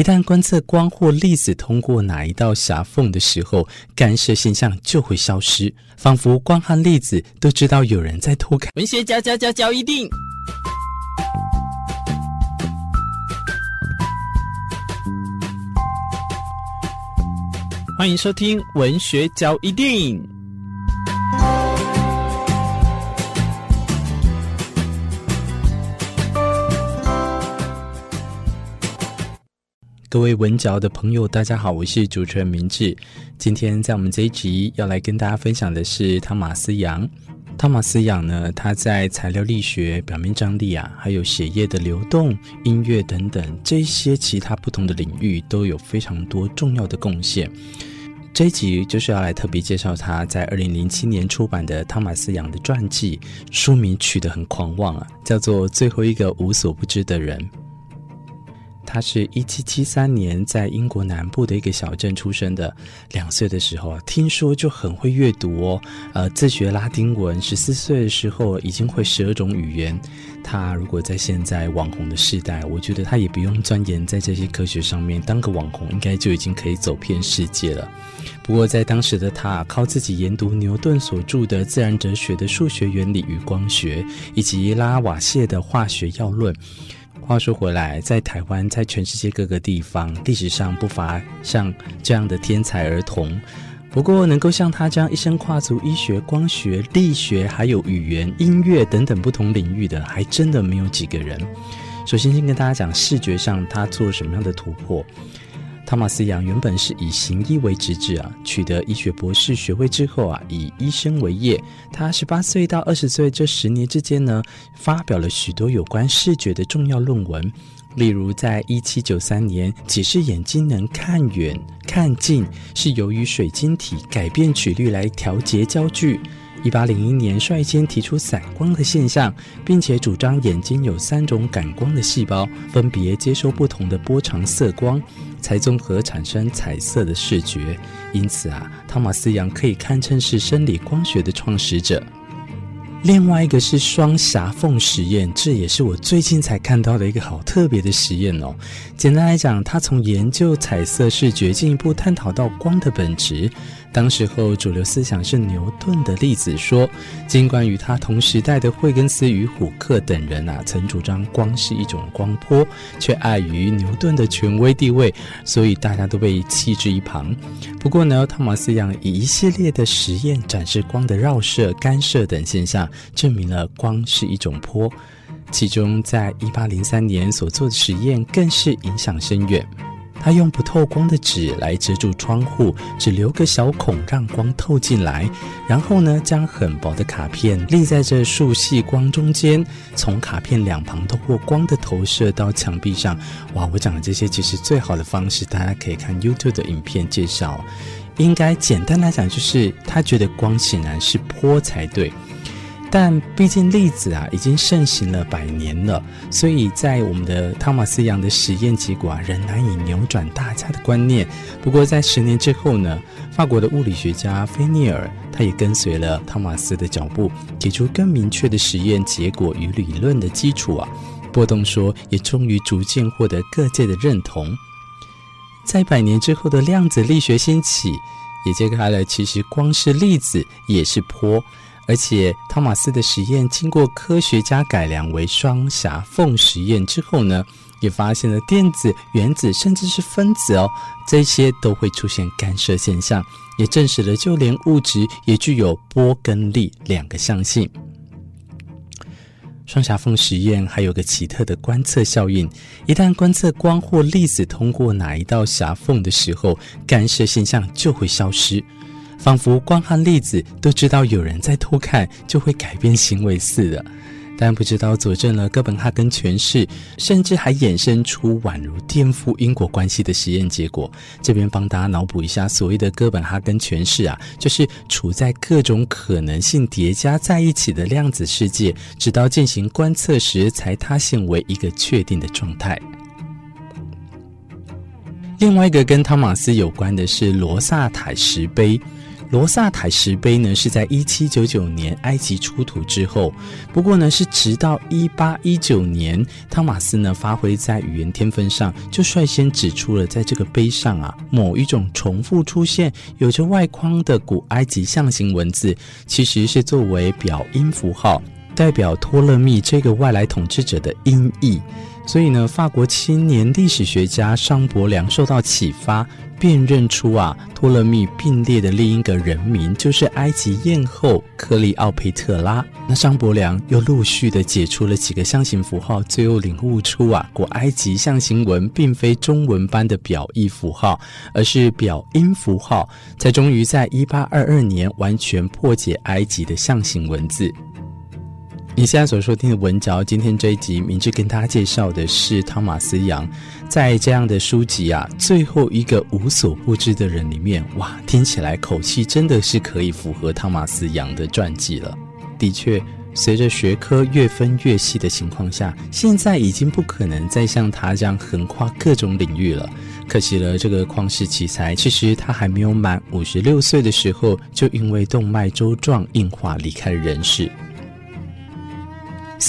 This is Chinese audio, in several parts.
一旦观测光或粒子通过哪一道狭缝的时候，干涉现象就会消失，仿佛光和粒子都知道有人在偷看。文学嚼嚼嚼嚼一定，欢迎收听文学嚼一定。各位文嚼的朋友，大家好，我是主持人明志。今天在我们这一集要来跟大家分享的是汤马斯杨。汤马斯杨呢，他在材料力学、表面张力啊，还有血液的流动、音乐等等这些其他不同的领域，都有非常多重要的贡献。这一集就是要来特别介绍他在二零零七年出版的汤马斯杨的传记，书名取得很狂妄啊，叫做《最后一个无所不知的人》。他是一七七三年在英国南部的一个小镇出生的。两岁的时候啊，听说就很会阅读哦，呃，自学拉丁文。十四岁的时候已经会十二种语言。他如果在现在网红的时代，我觉得他也不用钻研在这些科学上面，当个网红应该就已经可以走遍世界了。不过在当时的他，靠自己研读牛顿所著的《自然哲学的数学原理与光学》，以及拉瓦谢的《化学要论》。话说回来，在台湾，在全世界各个地方，历史上不乏像这样的天才儿童。不过，能够像他这样一生跨足医学、光学、力学，还有语言、音乐等等不同领域的，还真的没有几个人。首先，先跟大家讲视觉上他做了什么样的突破。汤马斯杨原本是以行医为职志啊，取得医学博士学位之后啊，以医生为业。他十八岁到二十岁这十年之间呢，发表了许多有关视觉的重要论文。例如，在一七九三年，解释眼睛能看远、看近是由于水晶体改变曲率来调节焦距。一八零一年，率先提出散光的现象，并且主张眼睛有三种感光的细胞，分别接收不同的波长色光，才综合产生彩色的视觉。因此啊，汤马斯杨可以堪称是生理光学的创始者。另外一个是双狭缝实验，这也是我最近才看到的一个好特别的实验哦。简单来讲，他从研究彩色视觉，进一步探讨到光的本质。当时候主流思想是牛顿的粒子说，尽管与他同时代的惠更斯与虎克等人啊，曾主张光是一种光波，却碍于牛顿的权威地位，所以大家都被弃之一旁。不过呢，汤马斯杨以一系列的实验展示光的绕射、干涉等现象，证明了光是一种波。其中，在一八零三年所做的实验更是影响深远。他用不透光的纸来遮住窗户，只留个小孔让光透进来。然后呢，将很薄的卡片立在这束细光中间，从卡片两旁透过光的投射到墙壁上。哇，我讲的这些其实最好的方式，大家可以看 YouTube 的影片介绍。应该简单来讲，就是他觉得光显然是波才对。但毕竟粒子啊已经盛行了百年了，所以在我们的汤马斯杨的实验结果啊，仍难以扭转大家的观念。不过在十年之后呢，法国的物理学家菲涅尔他也跟随了汤马斯的脚步，提出更明确的实验结果与理论的基础啊。波动说也终于逐渐获得各界的认同。在百年之后的量子力学兴起，也揭开了其实光是粒子也是波。而且，汤马斯的实验经过科学家改良为双狭缝实验之后呢，也发现了电子、原子甚至是分子哦，这些都会出现干涉现象，也证实了就连物质也具有波跟粒两个象性。双狭缝实验还有个奇特的观测效应，一旦观测光或粒子通过哪一道狭缝的时候，干涉现象就会消失。仿佛光和粒子都知道有人在偷看，就会改变行为似的。但不知道佐证了哥本哈根诠释，甚至还衍生出宛如颠覆因果关系的实验结果。这边帮大家脑补一下，所谓的哥本哈根诠释啊，就是处在各种可能性叠加在一起的量子世界，直到进行观测时才塌陷为一个确定的状态。另外一个跟汤马斯有关的是罗萨塔石碑。罗萨台石碑呢，是在一七九九年埃及出土之后，不过呢，是直到一八一九年，汤马斯呢发挥在语言天分上，就率先指出了在这个碑上啊，某一种重复出现、有着外框的古埃及象形文字，其实是作为表音符号，代表托勒密这个外来统治者的音译。所以呢，法国青年历史学家商伯良受到启发，辨认出啊，托勒密并列的另一个人名就是埃及艳后克利奥佩特拉。那商伯良又陆续的解出了几个象形符号，最后领悟出啊，古埃及象形文并非中文般的表意符号，而是表音符号，才终于在一八二二年完全破解埃及的象形文字。你现在所收听的文嚼，今天这一集，明智跟大家介绍的是汤马斯杨，在这样的书籍啊，最后一个无所不知的人里面，哇，听起来口气真的是可以符合汤马斯杨的传记了。的确，随着学科越分越细的情况下，现在已经不可能再像他这样横跨各种领域了。可惜了，这个旷世奇才，其实他还没有满五十六岁的时候，就因为动脉粥状硬化离开了人世。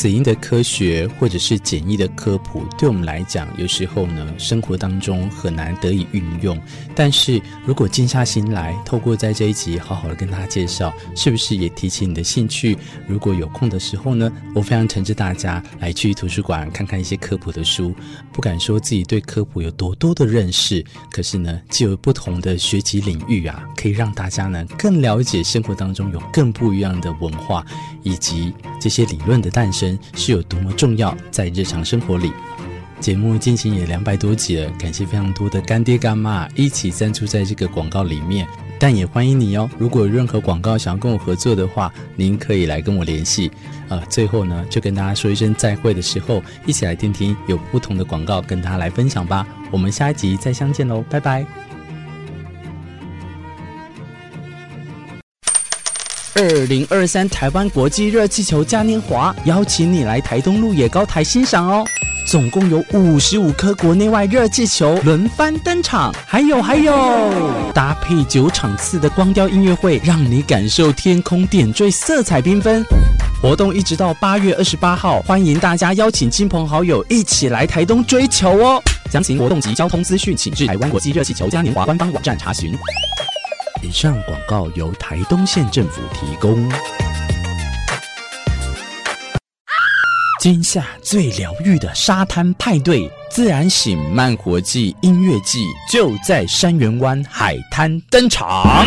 死因的科学或者是简易的科普，对我们来讲，有时候呢，生活当中很难得以运用。但是如果静下心来，透过在这一集好好的跟大家介绍，是不是也提起你的兴趣？如果有空的时候呢，我非常诚挚大家来去图书馆看看一些科普的书。不敢说自己对科普有多多的认识，可是呢，既有不同的学习领域啊，可以让大家呢更了解生活当中有更不一样的文化，以及这些理论的诞生。是有多么重要，在日常生活里。节目进行也两百多集了，感谢非常多的干爹干妈一起赞助在这个广告里面，但也欢迎你哦。如果有任何广告想要跟我合作的话，您可以来跟我联系。呃，最后呢，就跟大家说一声再会的时候，一起来听听有不同的广告跟大家来分享吧。我们下一集再相见喽，拜拜。二零二三台湾国际热气球嘉年华，邀请你来台东鹿野高台欣赏哦！总共有五十五颗国内外热气球轮番登场，还有还有，搭配九场次的光雕音乐会，让你感受天空点缀，色彩缤纷。活动一直到八月二十八号，欢迎大家邀请亲朋好友一起来台东追球哦！详情活动及交通资讯，请至台湾国际热气球嘉年华官方网站查询。以上广告由台东县政府提供。今夏最疗愈的沙滩派对，自然醒慢活季音乐季就在山园湾海滩登场。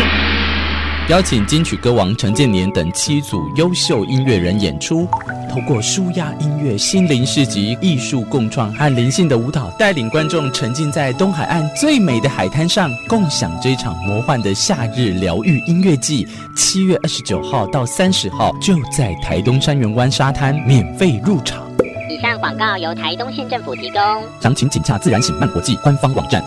邀请金曲歌王陈建年等七组优秀音乐人演出，透过舒压音乐、心灵市集、艺术共创和灵性的舞蹈，带领观众沉浸在东海岸最美的海滩上，共享这一场魔幻的夏日疗愈音乐季。七月二十九号到三十号，就在台东山园湾沙滩免费入场。以上广告由台东县政府提供，详情请洽自然醒漫国际官方网站。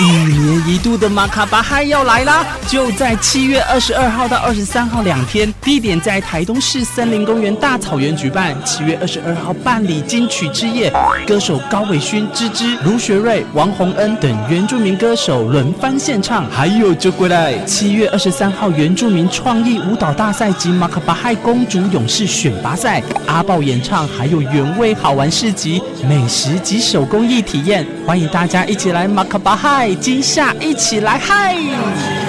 一年一度的马卡巴嗨要来啦！就在七月二十二号到二十三号两天，地点在台东市森林公园大草原举办。七月二十二号办理金曲之夜，歌手高伟勋、芝芝、卢学瑞、王洪恩等原住民歌手轮番献唱，还有就过来。七月二十三号原住民创意舞蹈大赛及马卡巴嗨公主勇士选拔赛，阿豹演唱，还有原味好玩市集、美食及手工艺体验，欢迎大家一起来马卡巴嗨。今夏一起来嗨！